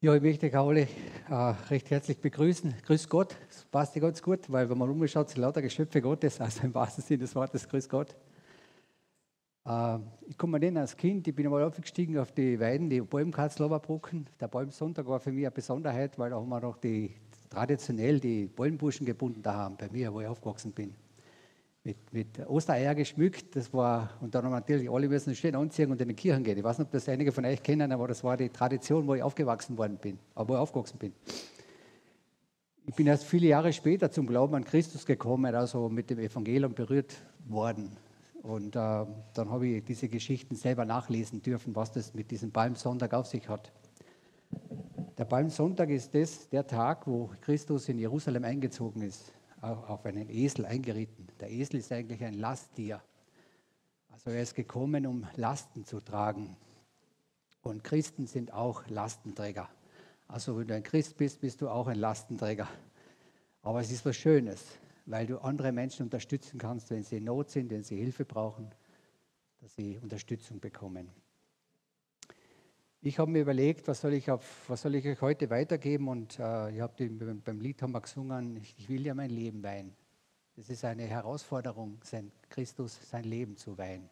Ja, ich möchte euch alle äh, recht herzlich begrüßen. Grüß Gott, das passt ja ganz gut, weil wenn man umschaut, sind lauter Geschöpfe Gottes, also im wahrsten Sinne des Wortes, Grüß Gott. Äh, ich komme dann als Kind, ich bin einmal aufgestiegen auf die Weiden, die Bäumkatzloberbrucken. Der Bäumsonntag war für mich eine Besonderheit, weil da haben wir noch die, traditionell die Bäumbuschen gebunden da haben, bei mir, wo ich aufgewachsen bin mit, mit Ostereier geschmückt. Das war, und dann haben natürlich alle müssen schön anziehen und in die Kirchen gehen. Ich weiß nicht, ob das einige von euch kennen, aber das war die Tradition, wo ich aufgewachsen worden bin, wo ich aufgewachsen bin. Ich bin erst viele Jahre später zum Glauben an Christus gekommen, also mit dem Evangelium berührt worden. Und äh, dann habe ich diese Geschichten selber nachlesen dürfen, was das mit diesem Palmsonntag auf sich hat. Der Palmsonntag ist das, der Tag, wo Christus in Jerusalem eingezogen ist auf einen Esel eingeritten. Der Esel ist eigentlich ein Lasttier. Also er ist gekommen, um Lasten zu tragen. Und Christen sind auch Lastenträger. Also wenn du ein Christ bist, bist du auch ein Lastenträger. Aber es ist was Schönes, weil du andere Menschen unterstützen kannst, wenn sie in Not sind, wenn sie Hilfe brauchen, dass sie Unterstützung bekommen. Ich habe mir überlegt, was soll ich, auf, was soll ich euch heute weitergeben und äh, ich habe beim Lied haben wir gesungen, ich, will ja mein Leben weihen. Das ist eine Herausforderung, sein Christus sein Leben zu weihen.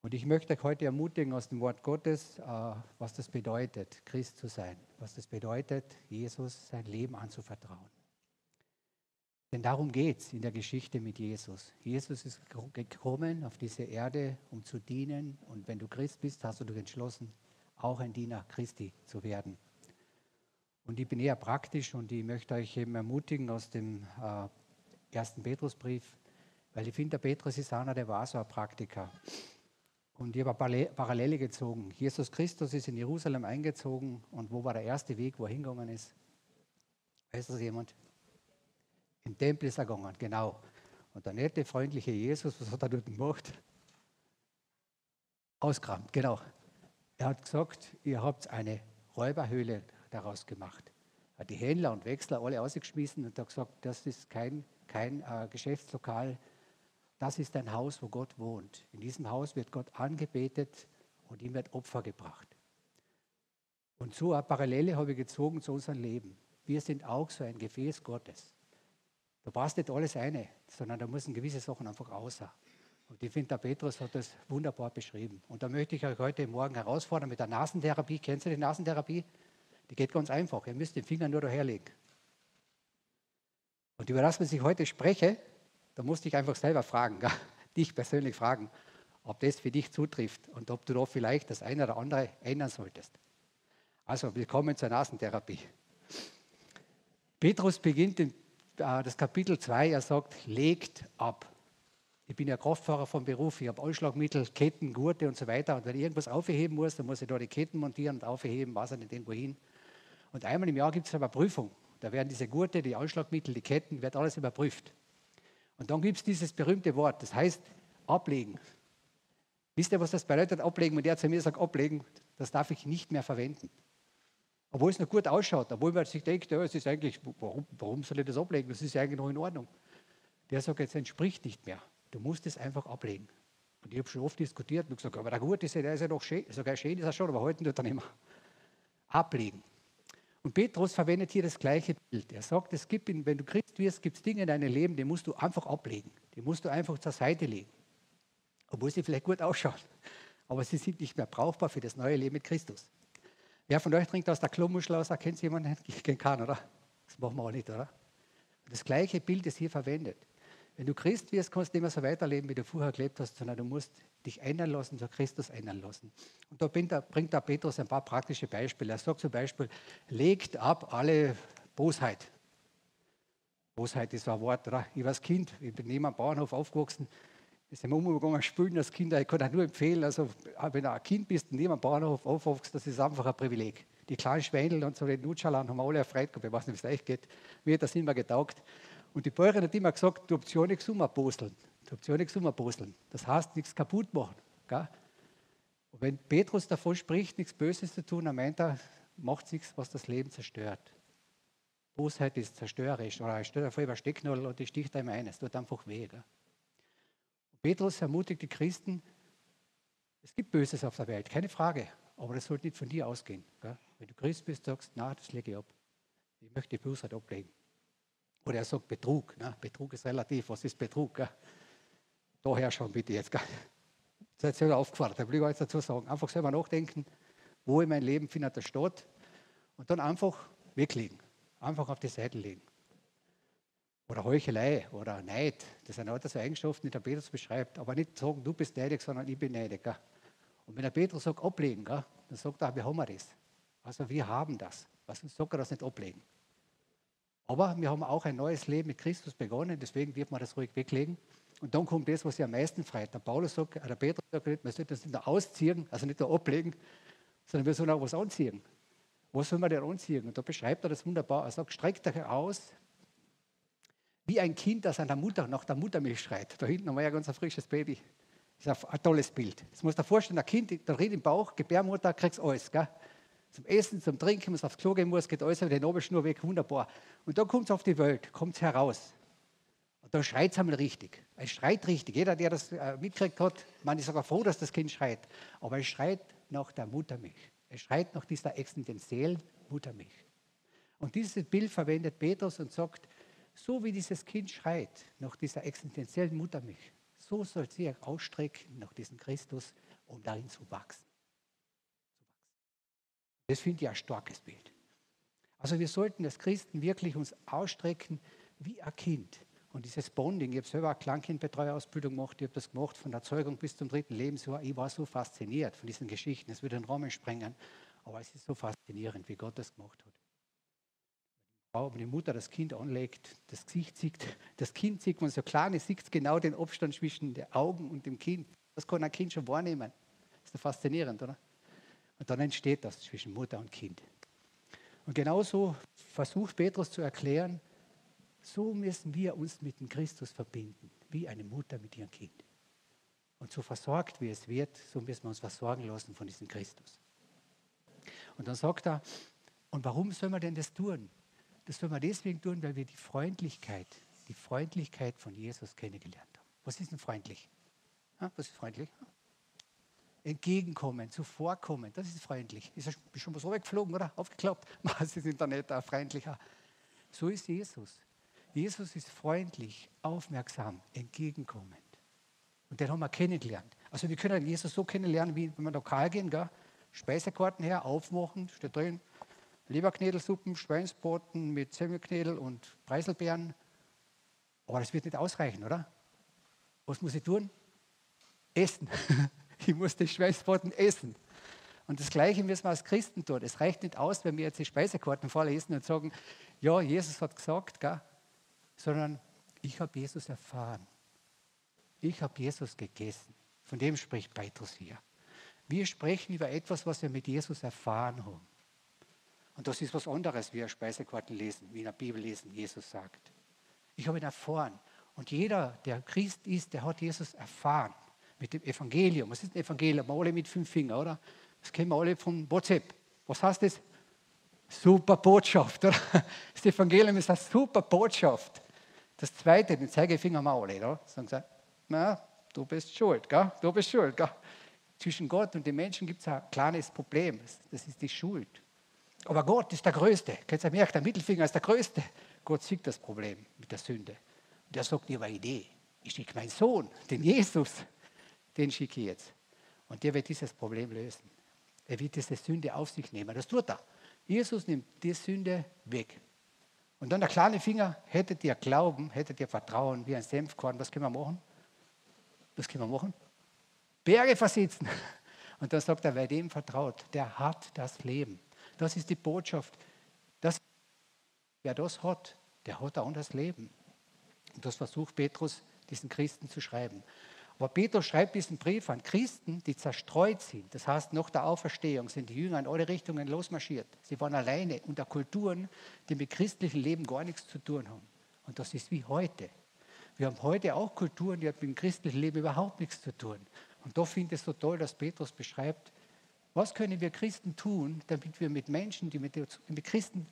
Und ich möchte euch heute ermutigen aus dem Wort Gottes, äh, was das bedeutet, Christ zu sein, was das bedeutet, Jesus sein Leben anzuvertrauen. Denn darum geht es in der Geschichte mit Jesus. Jesus ist gekommen auf diese Erde, um zu dienen. Und wenn du Christ bist, hast du dich entschlossen, auch ein Diener Christi zu werden. Und ich bin eher praktisch und ich möchte euch eben ermutigen aus dem äh, ersten Petrusbrief, weil ich finde, der Petrus ist einer, der war so ein Praktiker. Und ich habe Parallele gezogen. Jesus Christus ist in Jerusalem eingezogen und wo war der erste Weg, wo er hingegangen ist? Weiß das jemand? Im Tempel ist er gegangen, genau. Und der nette, freundliche Jesus, was hat er dort gemacht? Auskramt, genau. Er hat gesagt, ihr habt eine Räuberhöhle daraus gemacht. Er hat die Händler und Wechsler alle ausgeschmissen und hat gesagt, das ist kein, kein äh, Geschäftslokal, das ist ein Haus, wo Gott wohnt. In diesem Haus wird Gott angebetet und ihm wird Opfer gebracht. Und so eine Parallele habe ich gezogen zu unserem Leben. Wir sind auch so ein Gefäß Gottes. Da passt nicht alles eine, sondern da müssen gewisse Sachen einfach außer. Und ich finde, der Petrus hat das wunderbar beschrieben. Und da möchte ich euch heute Morgen herausfordern mit der Nasentherapie. Kennst du die Nasentherapie? Die geht ganz einfach. Ihr müsst den Finger nur daherlegen. Und über das, was ich heute spreche, da musste ich einfach selber fragen, dich persönlich fragen, ob das für dich zutrifft und ob du da vielleicht das eine oder andere ändern solltest. Also, willkommen zur Nasentherapie. Petrus beginnt in, äh, das Kapitel 2, er sagt, legt ab. Ich bin ja Kraftfahrer vom Beruf, ich habe Anschlagmittel, Ketten, Gurte und so weiter. Und wenn ich irgendwas aufheben muss, dann muss ich da die Ketten montieren und aufheben, weiß ich nicht irgendwo hin. Und einmal im Jahr gibt es aber Prüfung. Da werden diese Gurte, die Anschlagmittel, die Ketten, wird alles überprüft. Und dann gibt es dieses berühmte Wort, das heißt ablegen. Wisst ihr, was das bedeutet, ablegen? Wenn der zu mir sagt, ablegen, das darf ich nicht mehr verwenden. Obwohl es noch gut ausschaut, obwohl man sich denkt, ja, es ist eigentlich, warum, warum soll ich das ablegen? Das ist ja eigentlich noch in Ordnung. Der sagt, es entspricht nicht mehr. Du musst es einfach ablegen. Und ich habe schon oft diskutiert und gesagt, aber der Gurt ist ja, der ist ja noch schön, sogar schön ist er schon, aber heute tut er nicht mehr. Ablegen. Und Petrus verwendet hier das gleiche Bild. Er sagt, es gibt, wenn du Christ wirst, gibt es Dinge in deinem Leben, die musst du einfach ablegen. Die musst du einfach zur Seite legen. Obwohl sie vielleicht gut ausschauen. Aber sie sind nicht mehr brauchbar für das neue Leben mit Christus. Wer von euch trinkt aus der Klomuschel aus? Kennt jemanden? Ich kenne keinen, oder? Das machen wir auch nicht, oder? Das gleiche Bild ist hier verwendet. Wenn du Christ wirst, kannst du nicht mehr so weiterleben, wie du vorher gelebt hast, sondern du musst dich ändern lassen, zu Christus ändern lassen. Und da bringt der Petrus ein paar praktische Beispiele. Er sagt zum Beispiel, legt ab alle Bosheit. Bosheit ist ein Wort, oder? Ich war als Kind, ich bin neben einem Bauernhof aufgewachsen, wir sind umgegangen, spielen als Kinder. Ich kann euch nur empfehlen, also wenn du ein Kind bist und neben einem Bauernhof aufwachst, das ist einfach ein Privileg. Die kleinen Schweinel und so die Nutschalan haben alle erfreut. Ich weiß nicht, wie es euch geht. Mir hat das immer getaugt. Und die Bäuerin hat immer gesagt, du habt ja nichts umposteln. Du habt ja nichts umposteln. Das heißt, nichts kaputt machen. Gell? Und wenn Petrus davon spricht, nichts Böses zu tun, dann meint er, macht nichts, was das Leben zerstört. Bosheit ist zerstörerisch. Oder stell dir vor, über Stecknadel und die sticht einem ein. Es tut einfach weh. Gell? Petrus ermutigt die Christen, es gibt Böses auf der Welt, keine Frage. Aber das sollte nicht von dir ausgehen. Gell? Wenn du Christ bist, sagst na, das lege ich ab. Ich möchte die Bösheit ablegen. Oder er sagt Betrug. Ne? Betrug ist relativ. Was ist Betrug? Gell? Daher schon bitte jetzt. Seid selber aufgefordert, da will ich jetzt dazu sagen. Einfach selber nachdenken, wo in meinem Leben findet er statt. Und dann einfach weglegen. Einfach auf die Seite legen. Oder Heuchelei oder Neid. Das sind lauter so Eigenschaften, die der Petrus beschreibt. Aber nicht sagen, du bist neidig, sondern ich bin neidig. Gell? Und wenn der Petrus sagt, ablegen, gell? dann sagt er, wir haben das. Also wir haben das. Was uns sagt er das nicht ablegen? Aber wir haben auch ein neues Leben mit Christus begonnen, deswegen wird man das ruhig weglegen. Und dann kommt das, was sie am meisten freut. Der Paulus sagt, der Petrus sagt, man sollte das nicht nur ausziehen, also nicht nur ablegen, sondern wir sollen auch was anziehen. Was soll man denn anziehen? Und da beschreibt er das wunderbar. Er sagt, streckt euch aus, wie ein Kind, das an der Mutter, nach der Muttermilch schreit. Da hinten haben wir ja ganz ein frisches Baby. Das ist ein, tolles Bild. Das muss dir vorstellen, ein Kind, da redet im Bauch, Gebärmutter, kriegst alles. Gell? Zum Essen, zum Trinken, es aufs Klo gehen muss, geht alles über die Nabelschnur weg, wunderbar. Und dann kommt es auf die Welt, kommt es heraus. Und dann schreit es einmal richtig. Es schreit richtig. Jeder, der das äh, mitgekriegt hat, man ist sogar froh, dass das Kind schreit. Aber es schreit nach der Muttermilch. Es schreit nach dieser existenziellen Muttermilch. Und dieses Bild verwendet Petrus und sagt, so wie dieses Kind schreit nach dieser existenziellen Muttermilch, so soll sie ausstrecken nach diesem Christus, um darin zu wachsen. Das finde ich ein starkes Bild. Also wir sollten als Christen wirklich uns ausstrecken wie ein Kind. Und dieses Bonding, ich habe selber eine Kleinkindbetreuerausbildung gemacht, ich habe das gemacht von der Zeugung bis zum dritten Lebensjahr. Ich war so fasziniert von diesen Geschichten, es würde den Rahmen sprengen, aber es ist so faszinierend, wie Gott das gemacht hat. Wenn die Mutter das Kind anlegt, das Gesicht sieht, das Kind sieht man so klein, es sieht genau den Abstand zwischen den Augen und dem Kind. Das kann ein Kind schon wahrnehmen. Ist doch faszinierend, oder? Und dann entsteht das zwischen Mutter und Kind. Und genauso versucht Petrus zu erklären, so müssen wir uns mit dem Christus verbinden, wie eine Mutter mit ihrem Kind. Und so versorgt, wie es wird, so müssen wir uns versorgen lassen von diesem Christus. Und dann sagt er, und warum soll man denn das tun? Das soll man deswegen tun, weil wir die Freundlichkeit, die Freundlichkeit von Jesus kennengelernt haben. Was ist denn freundlich? Was ist freundlich? Entgegenkommen, zuvorkommen. Das ist freundlich. Ist schon mal so weggeflogen, oder? Aufgeklappt? Das ist Internet auch freundlicher. So ist Jesus. Jesus ist freundlich, aufmerksam, entgegenkommend. Und den haben wir kennengelernt. Also wir können Jesus so kennenlernen, wie wenn wir lokal gehen, gell? Speisekarten her, aufmachen, steht drin, Leberknädelsuppen, Schweinsbraten mit Semmelknädel und Preiselbeeren. Aber das wird nicht ausreichen, oder? Was muss ich tun? Essen. ich muss die Schweißbraten essen. Und das Gleiche müssen wir als Christen tun. Es reicht nicht aus, wenn wir jetzt die Speisekarten vorlesen und sagen, ja, Jesus hat gesagt, gell? sondern ich habe Jesus erfahren. Ich habe Jesus gegessen. Von dem spricht Petrus hier. Wir sprechen über etwas, was wir mit Jesus erfahren haben. Und das ist was anderes, wie wir Speisekarten lesen, wie in der Bibel lesen, Jesus sagt. Ich habe ihn erfahren. Und jeder, der Christ ist, der hat Jesus erfahren mit dem Evangelium. Was ist ein Evangelium? Wir alle mit fünf Fingern, oder? Das kennen wir alle von WhatsApp. Was heißt das? Super Botschaft, oder? Das Evangelium ist eine super Botschaft. Das zweite, den Zeigefinger haben wir alle, oder? Sagen sie, na, du bist schuld, gell? du bist schuld. Gell? Zwischen Gott und den Menschen gibt es ein kleines Problem, das ist die Schuld. Aber Gott ist der Größte. Kennst du merkt, der Mittelfinger ist der Größte. Gott sieht das Problem mit der Sünde. Und er sagt, habe eine Idee. Ich schicke meinen Sohn, den Jesus, den schicke ich jetzt. Und der wird dieses Problem lösen. Er wird diese Sünde auf sich nehmen. Das tut er. Jesus nimmt die Sünde weg. Und dann der kleine Finger, hättet ihr Glauben, hättet ihr Vertrauen wie ein Senfkorn, was können wir machen? Was können wir machen? Berge versitzen. Und dann sagt er, wer dem vertraut, der hat das Leben. Das ist die Botschaft. Das, wer das hat, der hat auch das Leben. Und das versucht Petrus diesen Christen zu schreiben. Aber Petrus schreibt diesen Brief an Christen, die zerstreut sind. Das heißt, nach der Auferstehung sind die Jünger in alle Richtungen losmarschiert. Sie waren alleine unter Kulturen, die mit christlichem Leben gar nichts zu tun haben. Und das ist wie heute. Wir haben heute auch Kulturen, die mit dem christlichen Leben überhaupt nichts zu tun. Und da finde ich es so toll, dass Petrus beschreibt, was können wir Christen tun, damit wir mit Menschen, die mit, mit, Christen,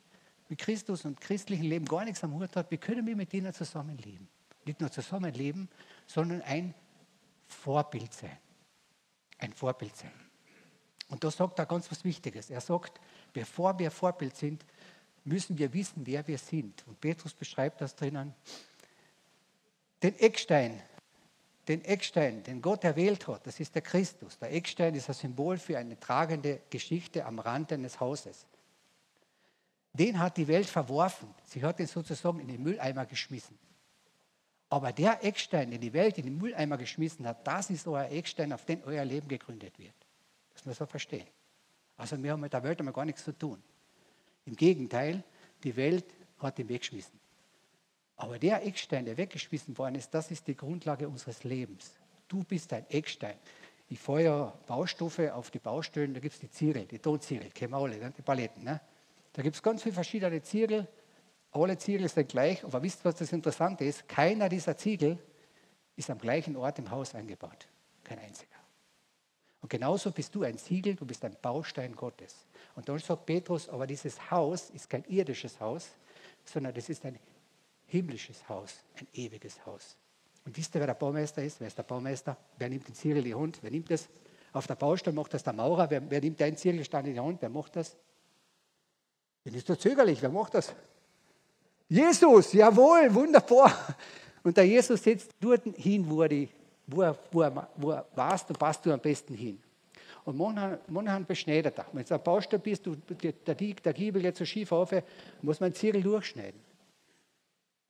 mit Christus und christlichem Leben gar nichts am Hut haben, wie können wir mit ihnen zusammenleben? Nicht nur zusammenleben, sondern ein Vorbild sein. Ein Vorbild sein. Und da sagt er ganz was Wichtiges. Er sagt, bevor wir Vorbild sind, müssen wir wissen, wer wir sind. Und Petrus beschreibt das drinnen. Den Eckstein, den Eckstein, den Gott erwählt hat, das ist der Christus. Der Eckstein ist ein Symbol für eine tragende Geschichte am Rand eines Hauses. Den hat die Welt verworfen. Sie hat ihn sozusagen in den Mülleimer geschmissen. Aber der Eckstein, den die Welt in den Mülleimer geschmissen hat, das ist euer Eckstein, auf den euer Leben gegründet wird. Das muss man verstehen. Also wir haben mit der Welt einmal gar nichts zu tun. Im Gegenteil, die Welt hat ihn weggeschmissen. Aber der Eckstein, der weggeschmissen worden ist, das ist die Grundlage unseres Lebens. Du bist ein Eckstein. Ich ja Baustoffe auf die Baustellen, da gibt es die Ziegel, die Tonziegel, kennen wir ne? die Paletten. Ne? Da gibt es ganz viele verschiedene Ziegel. Alle Ziegel sind gleich, aber wisst ihr, was das Interessante ist? Keiner dieser Ziegel ist am gleichen Ort im Haus eingebaut. Kein einziger. Und genauso bist du ein Siegel, du bist ein Baustein Gottes. Und dann sagt Petrus, aber dieses Haus ist kein irdisches Haus, sondern das ist ein himmlisches Haus, ein ewiges Haus. Und wisst ihr, wer der Baumeister ist? Wer ist der Baumeister? Wer nimmt den Ziegel in die Hand? Wer nimmt das? Auf der Baustelle macht das der Maurer. Wer, wer nimmt deinen Ziegelstein in die Hand? Wer macht das? Dann ist doch zögerlich. Wer macht das? Jesus, jawohl, wunderbar. Und der Jesus setzt dort hin, wo er, wo er, wo er, wo er warst, und passt du am besten hin. Und manchmal beschneidet er. Wenn du auf der Baustelle bist, du, der, der Giebel jetzt so schief auf, muss man einen Zirkel durchschneiden.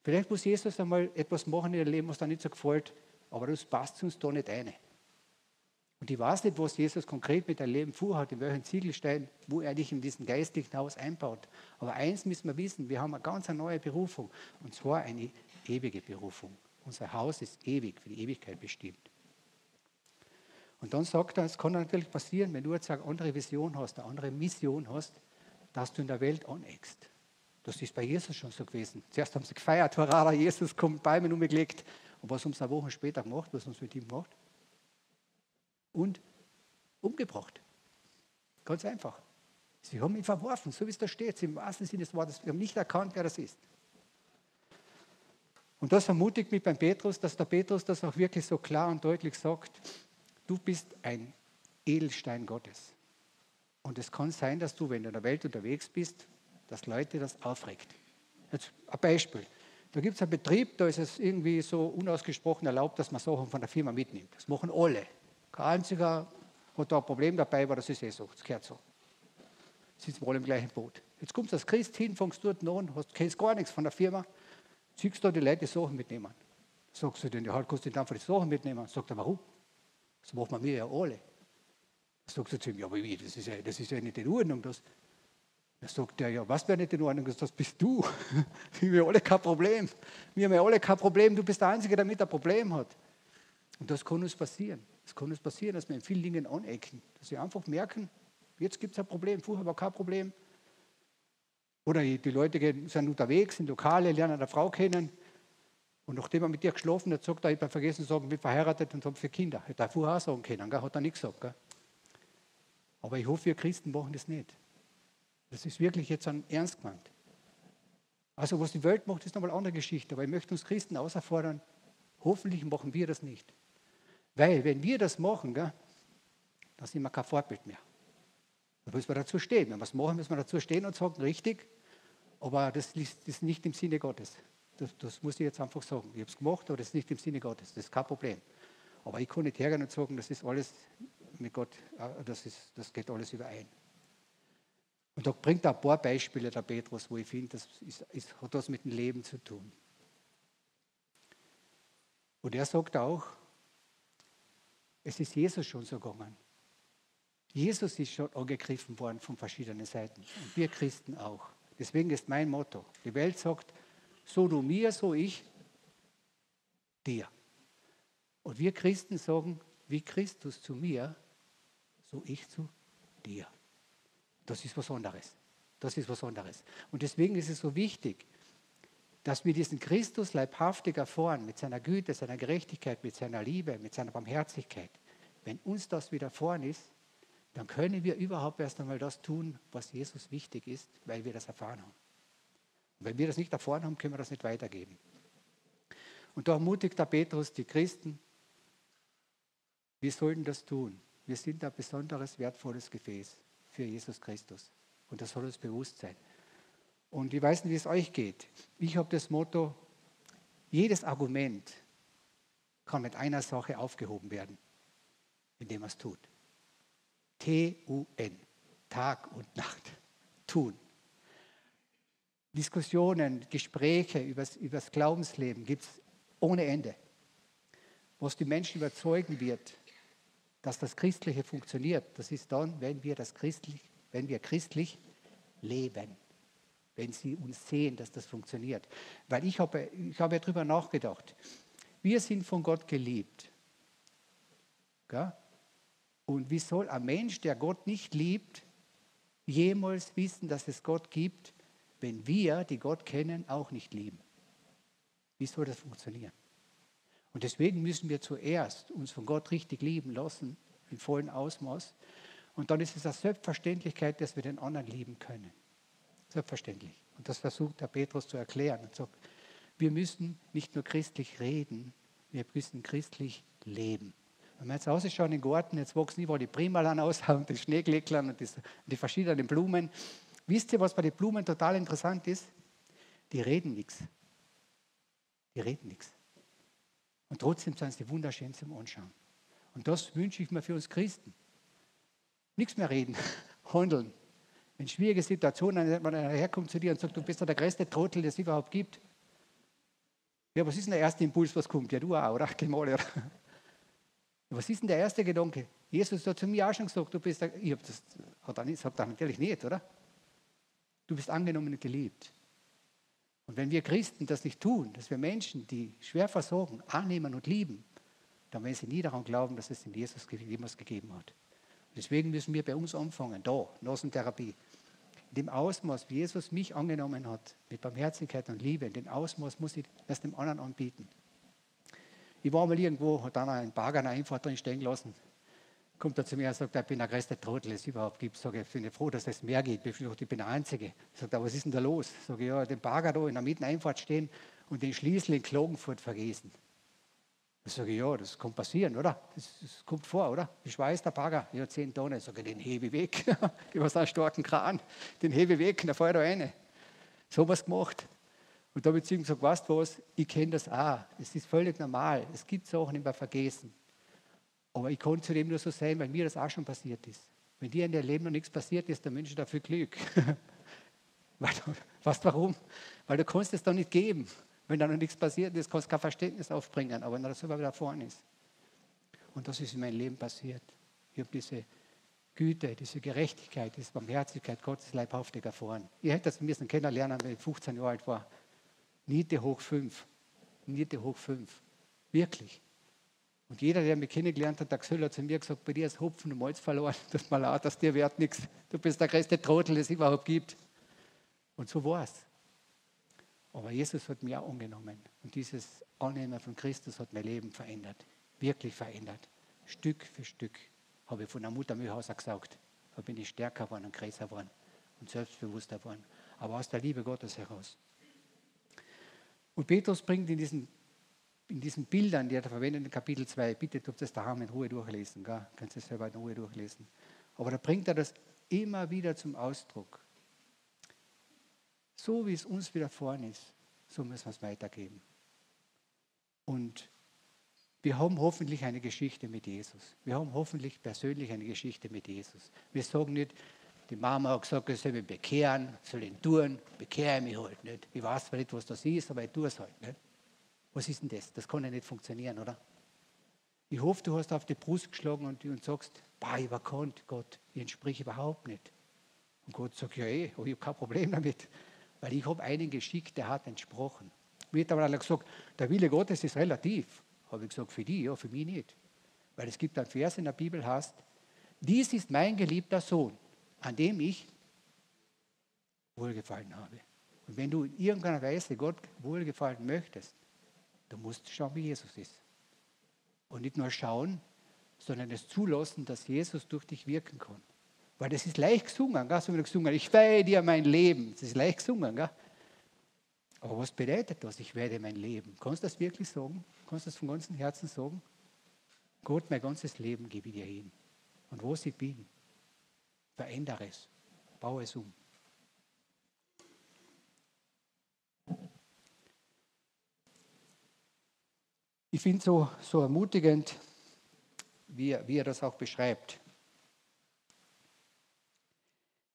Vielleicht muss Jesus einmal etwas machen in deinem Leben, was dir nicht so gefällt, aber das passt uns da nicht ein. Und ich weiß nicht, was Jesus konkret mit deinem Leben vorhat, in welchen Ziegelstein, wo er dich in diesem geistlichen Haus einbaut. Aber eins müssen wir wissen, wir haben eine ganz neue Berufung, und zwar eine ewige Berufung. Unser Haus ist ewig, für die Ewigkeit bestimmt. Und dann sagt er, es kann natürlich passieren, wenn du jetzt eine andere Vision hast, eine andere Mission hast, dass du in der Welt aneckst. Das ist bei Jesus schon so gewesen. Zuerst haben sie gefeiert, hurra, Jesus kommt bei mir umgelegt. Und was haben sie eine Woche später gemacht? Was haben sie mit ihm gemacht? Und umgebracht. Ganz einfach. Sie haben ihn verworfen, so wie es da steht, im wahrsten Sinne des Wortes. Wir haben nicht erkannt, wer das ist. Und das ermutigt mich beim Petrus, dass der Petrus das auch wirklich so klar und deutlich sagt. Du bist ein Edelstein Gottes. Und es kann sein, dass du, wenn du in der Welt unterwegs bist, dass Leute das aufregt. Jetzt ein Beispiel. Da gibt es einen Betrieb, da ist es irgendwie so unausgesprochen erlaubt, dass man Sachen von der Firma mitnimmt. Das machen alle. Kein einziger hat da ein Problem dabei, aber das ist eh so. Das gehört so. Sitzen wir alle im gleichen Boot. Jetzt kommst du als Christ hin, fängst dort an, hast, kennst gar nichts von der Firma, ziehst da die Leute die Sachen mitnehmen. Sagst du denen, ja, halt, kannst du einfach die Sachen mitnehmen. Sagt er, warum? Das machen wir ja alle. Sagst du zu ihm, ja, aber wie, das ist ja, das ist ja nicht in Ordnung. Das. Da sagt er, ja, was wäre nicht in Ordnung? Das bist du. wir haben alle kein Problem. Wir haben ja alle kein Problem. Du bist der Einzige, der damit ein Problem hat. Und das kann uns passieren. Es kann uns passieren, dass wir in vielen Dingen anecken. Dass wir einfach merken, jetzt gibt es ein Problem, vorher war kein Problem. Oder die Leute sind unterwegs, sind Lokale, lernen eine Frau kennen und nachdem er mit dir geschlafen hat, sagt er, ich habe vergessen zu sagen, ich bin verheiratet und habe vier Kinder. Hätte er vorher auch sagen können, gell? hat er nicht gesagt. Gell? Aber ich hoffe, wir Christen machen das nicht. Das ist wirklich jetzt ein ernst gemeint. Also was die Welt macht, ist nochmal eine andere Geschichte. Aber ich möchte uns Christen außerfordern, hoffentlich machen wir das nicht. Weil wenn wir das machen, gell, dann sind wir kein Vorbild mehr. Da müssen wir dazu stehen. Wenn wir es machen, müssen wir dazu stehen und sagen, richtig, aber das ist nicht im Sinne Gottes. Das, das muss ich jetzt einfach sagen. Ich habe es gemacht, aber das ist nicht im Sinne Gottes. Das ist kein Problem. Aber ich kann nicht hergehen und sagen, das ist alles mit Gott, äh, das, ist, das geht alles überein. Und da bringt er ein paar Beispiele der Petrus, wo ich finde, das ist, ist, hat was mit dem Leben zu tun. Und er sagt auch, es ist Jesus schon so gegangen. Jesus ist schon angegriffen worden von verschiedenen Seiten. Und wir Christen auch. Deswegen ist mein Motto. Die Welt sagt, so du mir, so ich dir. Und wir Christen sagen, wie Christus zu mir, so ich zu dir. Das ist was anderes. Das ist was anderes. Und deswegen ist es so wichtig, dass wir diesen Christus leibhaftig erfahren mit seiner Güte, seiner Gerechtigkeit, mit seiner Liebe, mit seiner Barmherzigkeit. Wenn uns das widerfahren ist, dann können wir überhaupt erst einmal das tun, was Jesus wichtig ist, weil wir das erfahren haben. Und wenn wir das nicht erfahren haben, können wir das nicht weitergeben. Und da ermutigt der Petrus die Christen, wir sollten das tun. Wir sind ein besonderes, wertvolles Gefäß für Jesus Christus. Und das soll uns bewusst sein. Und ich weiß nicht, wie es euch geht. Ich habe das Motto, jedes Argument kann mit einer Sache aufgehoben werden, indem man es tut. T-U-N, Tag und Nacht, tun. Diskussionen, Gespräche über das Glaubensleben gibt es ohne Ende. Was die Menschen überzeugen wird, dass das Christliche funktioniert, das ist dann, wenn wir, das christlich, wenn wir christlich leben. Wenn sie uns sehen, dass das funktioniert. Weil ich habe, ich habe ja darüber nachgedacht. Wir sind von Gott geliebt. Und wie soll ein Mensch, der Gott nicht liebt, jemals wissen, dass es Gott gibt, wenn wir, die Gott kennen, auch nicht lieben? Wie soll das funktionieren? Und deswegen müssen wir zuerst uns von Gott richtig lieben lassen, im vollen Ausmaß. Und dann ist es eine Selbstverständlichkeit, dass wir den anderen lieben können. Selbstverständlich. Und das versucht der Petrus zu erklären und sagt, wir müssen nicht nur christlich reden, wir müssen christlich leben. Wenn wir jetzt rausschauen in den Garten, jetzt wachsen überall die Primalan aus und die Schneeglecklern und die verschiedenen Blumen. Wisst ihr, was bei den Blumen total interessant ist? Die reden nichts. Die reden nichts. Und trotzdem sind sie wunderschön zum Anschauen. Und das wünsche ich mir für uns Christen. Nichts mehr reden, handeln. Wenn schwierige Situationen, wenn man herkommt zu dir und sagt, du bist doch der größte Trottel, der es überhaupt gibt. Ja, was ist denn der erste Impuls, was kommt? Ja, du auch, oder? Gemale, oder? Was ist denn der erste Gedanke? Jesus hat zu mir auch schon gesagt, du bist der, ich habe das, hat er nicht, sagt er natürlich nicht, oder? Du bist angenommen und geliebt. Und wenn wir Christen das nicht tun, dass wir Menschen, die schwer versorgen, annehmen und lieben, dann werden sie nie daran glauben, dass es in Jesus jemals gegeben hat. Deswegen müssen wir bei uns anfangen, da, Nasentherapie. In dem Ausmaß, wie Jesus mich angenommen hat, mit Barmherzigkeit und Liebe, in dem Ausmaß muss ich das dem anderen anbieten. Ich war mal irgendwo, hat dann ein Bagger eine Einfahrt drin stehen lassen kommt er zu mir und sagt, ich bin der größte Trottel, es überhaupt gibt. Sage ich, bin froh, dass es mehr gibt. Ich bin der Einzige. Sagt er, was ist denn da los? Sage ich, ja, den Bagger da in der Mitteneinfahrt stehen und den Schlüssel in Klagenfurt vergessen. Ich sage, ja, das kann passieren, oder? Das, das kommt vor, oder? Wie schwer ist der Bagger? Ja, zehn Tonnen. Sage ich, den hebe ich weg. ich habe so einen starken Kran. Den hebe ich weg, dann fahre ich da rein. So was gemacht. Und da habe ich zu ihm gesagt, weißt du was, ich kenne das auch. Es ist völlig normal. Es gibt Sachen, die wir vergessen. Aber ich konnte zu dem nur so sein, weil mir das auch schon passiert ist. Wenn dir in deinem Leben noch nichts passiert ist, dann wünsche ich dafür Glück. weißt du warum? Weil du kannst es doch nicht geben. Wenn da noch nichts passiert ist, kannst du kein Verständnis aufbringen. Aber wenn das immer wieder vorne ist. Und das ist in meinem Leben passiert. Ich habe diese Güte, diese Gerechtigkeit, diese Barmherzigkeit Gottes leibhaftig erfahren. Ich hätte das müssen kennenlernen, wenn ich 15 Jahre alt war. Niete hoch fünf. Niete hoch fünf. Wirklich. Und jeder, der mich kennengelernt hat, der Xöll hat zu mir gesagt, bei dir ist Hopfen und Malz verloren, das mal auch, dass dir wert nichts. Du bist der größte Trottel, den es überhaupt gibt. Und so war es. Aber Jesus hat mich auch angenommen. Und dieses Annehmen von Christus hat mein Leben verändert. Wirklich verändert. Stück für Stück habe ich von der Mutter Mühlhauser gesagt. Da bin ich stärker geworden und größer geworden und selbstbewusster geworden. Aber aus der Liebe Gottes heraus. Und Petrus bringt in diesem in diesen Bildern, die er da verwendet in Kapitel 2, bitte tut das daheim in Ruhe durchlesen, gell? kannst du selber in Ruhe durchlesen. Aber da bringt er das immer wieder zum Ausdruck. So wie es uns widerfahren ist, so müssen wir es weitergeben. Und wir haben hoffentlich eine Geschichte mit Jesus. Wir haben hoffentlich persönlich eine Geschichte mit Jesus. Wir sagen nicht, die Mama hat gesagt, ich soll mich bekehren, soll ihn tun, bekehre mich halt nicht. Ich weiß zwar nicht, was das ist, aber ich tue es halt nicht. Was ist denn das? Das kann ja nicht funktionieren, oder? Ich hoffe, du hast auf die Brust geschlagen und, und sagst, bah, ich überkannt, Gott, ich entspreche überhaupt nicht. Und Gott sagt, ja eh, aber ich habe kein Problem damit, weil ich habe einen geschickt, der hat entsprochen. Mir hat aber gesagt, der Wille Gottes ist relativ. Habe ich gesagt, für die, ja, für mich nicht. Weil es gibt einen Vers in der Bibel, heißt, dies ist mein geliebter Sohn, an dem ich wohlgefallen habe. Und wenn du in irgendeiner Weise Gott wohlgefallen möchtest, Du musst schauen, wie Jesus ist. Und nicht nur schauen, sondern es zulassen, dass Jesus durch dich wirken kann. Weil das ist leicht gesungen, gell? so wie gesungen, ich weihe dir mein Leben. Das ist leicht gesungen. Gell? Aber was bedeutet das, ich werde mein Leben? Kannst du das wirklich sagen? Kannst du das von ganzem Herzen sagen? Gott, mein ganzes Leben gebe ich dir hin. Und wo ich bin, verändere es, baue es um. Ich finde es so, so ermutigend, wie wie er das auch beschreibt.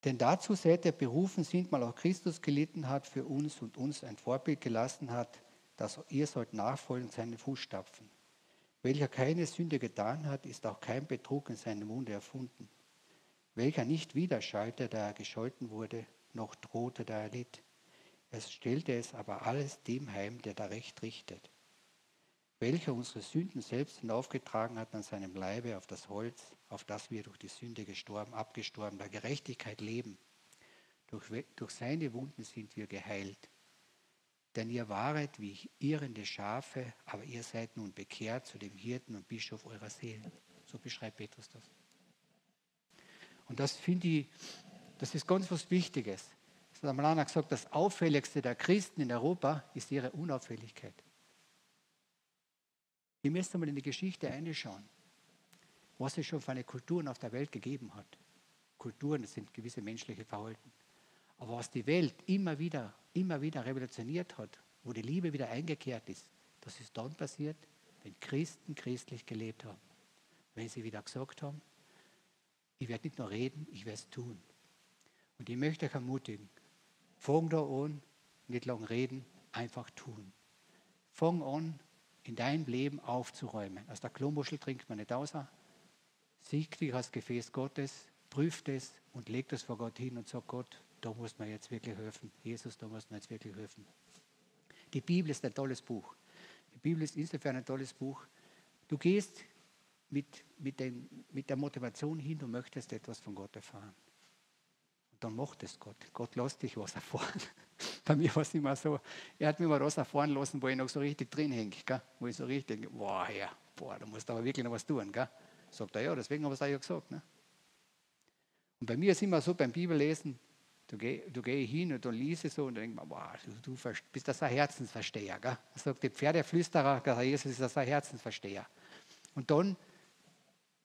Denn dazu seid ihr berufen sind, weil auch Christus gelitten hat für uns und uns ein Vorbild gelassen hat, dass ihr sollt nachfolgen seine Fußstapfen. Welcher keine Sünde getan hat, ist auch kein Betrug in seinem Munde erfunden. Welcher nicht widerschallte, da er gescholten wurde, noch drohte, da er litt. Er stellte es aber alles dem heim, der da recht richtet welcher unsere Sünden selbst hinaufgetragen hat an seinem Leibe auf das Holz, auf das wir durch die Sünde gestorben, abgestorben, der Gerechtigkeit leben. Durch, durch seine Wunden sind wir geheilt. Denn ihr waret wie irrende Schafe, aber ihr seid nun bekehrt zu dem Hirten und Bischof eurer Seelen. So beschreibt Petrus das. Und das finde ich, das ist ganz was Wichtiges. Das hat Malana gesagt, das Auffälligste der Christen in Europa ist ihre Unauffälligkeit. Ihr müsst einmal in die Geschichte einschauen, was es schon für eine Kulturen auf der Welt gegeben hat. Kulturen, sind gewisse menschliche Verhalten. Aber was die Welt immer wieder, immer wieder revolutioniert hat, wo die Liebe wieder eingekehrt ist, das ist dann passiert, wenn Christen christlich gelebt haben. Wenn sie wieder gesagt haben, ich werde nicht nur reden, ich werde es tun. Und ich möchte euch ermutigen, fang da an, nicht lang reden, einfach tun. Fang an, in deinem Leben aufzuräumen. Aus der Klomuschel trinkt man nicht außer. Sieg dich als Gefäß Gottes, prüft es und legt es vor Gott hin und sagt Gott, da muss man jetzt wirklich helfen. Jesus, da muss man jetzt wirklich helfen. Die Bibel ist ein tolles Buch. Die Bibel ist insofern ein tolles Buch. Du gehst mit, mit, den, mit der Motivation hin, du möchtest etwas von Gott erfahren. Und dann macht es Gott. Gott lässt dich was erfahren. Bei mir war es immer so, er hat mir mal was erfahren lassen, wo ich noch so richtig drin hänge, wo ich so richtig, boah, ja, boah, da musst du aber wirklich noch was tun. Gell? Sagt er, ja, deswegen habe ich es ja gesagt. Ne? Und bei mir ist immer so beim Bibellesen, du gehst du geh hin und dann liest so und dann denkst boah, du, du bist das ein Herzensversteher. Gell? Sagt, der Pferdeflüsterer, der Jesus ist das ein Herzensversteher. Und dann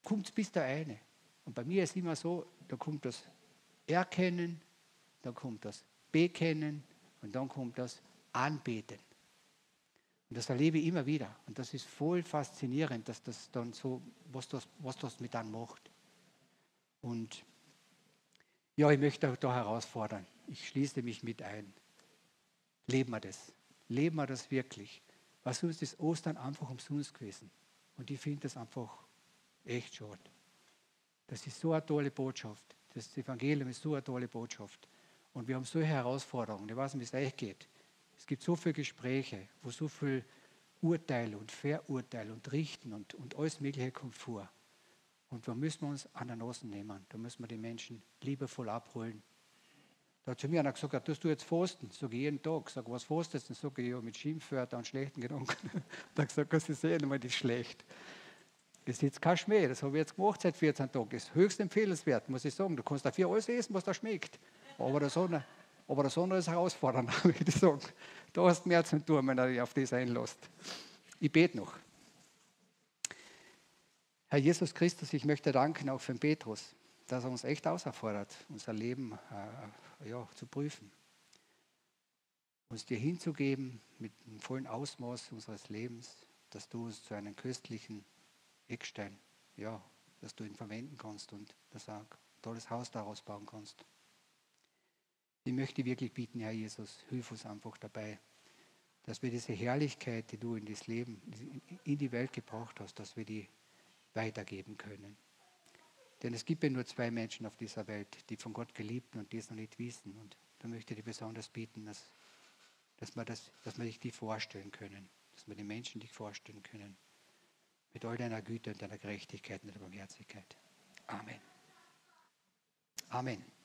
kommt es bis der eine. Und bei mir ist immer so, da kommt das Erkennen, dann kommt das Bekennen, und dann kommt das Anbeten. Und das erlebe ich immer wieder. Und das ist voll faszinierend, dass das dann so, was das, was das mit dann macht. Und ja, ich möchte auch da herausfordern. Ich schließe mich mit ein. Leben wir das. Leben wir das wirklich. Was uns ist Ostern einfach umsonst gewesen. Und ich finde das einfach echt schade. Das ist so eine tolle Botschaft. Das Evangelium ist so eine tolle Botschaft. Und wir haben solche Herausforderungen. Ich weiß nicht, wie es euch geht. Es gibt so viele Gespräche, wo so viel Urteile und Verurteile und Richten und, und alles Mögliche kommt vor. Und da müssen wir uns an der Nase nehmen. Da müssen wir die Menschen liebevoll abholen. Da hat zu mir einer gesagt, tust du jetzt fasten? Sag ich jeden Tag. Sag, was fastest du? Sage ich, ja, mit Schimpfwörtern und schlechten Gedanken. da hat gesagt, das ist eh nicht das ist schlecht. Das ist jetzt kein Schmäh, das habe ich jetzt gemacht seit 14 Tagen. Das ist höchst empfehlenswert, muss ich sagen. Du kannst dafür alles essen, was da schmeckt. Aber das andere, aber das andere ist herausfordernd, würde ich sagen. Da hast du mehr zu tun, wenn du dich auf das einlässt. Ich bete noch. Herr Jesus Christus, ich möchte danken auch für den Petrus, dass er uns echt auserfordert, unser Leben äh, ja, zu prüfen. Uns dir hinzugeben mit dem vollen Ausmaß unseres Lebens, dass du uns zu einem köstlichen Eckstein, ja, dass du ihn verwenden kannst und dass er ein tolles Haus daraus bauen kannst. Ich möchte wirklich bieten, Herr Jesus, hilf uns einfach dabei, dass wir diese Herrlichkeit, die du in das Leben, in die Welt gebracht hast, dass wir die weitergeben können. Denn es gibt ja nur zwei Menschen auf dieser Welt, die von Gott geliebt und die es noch nicht wissen. Und da möchte ich dir besonders bieten, dass, dass, wir das, dass wir dich die vorstellen können, dass wir die Menschen dich vorstellen können. Mit all deiner Güte und deiner Gerechtigkeit und deiner Barmherzigkeit. Amen. Amen.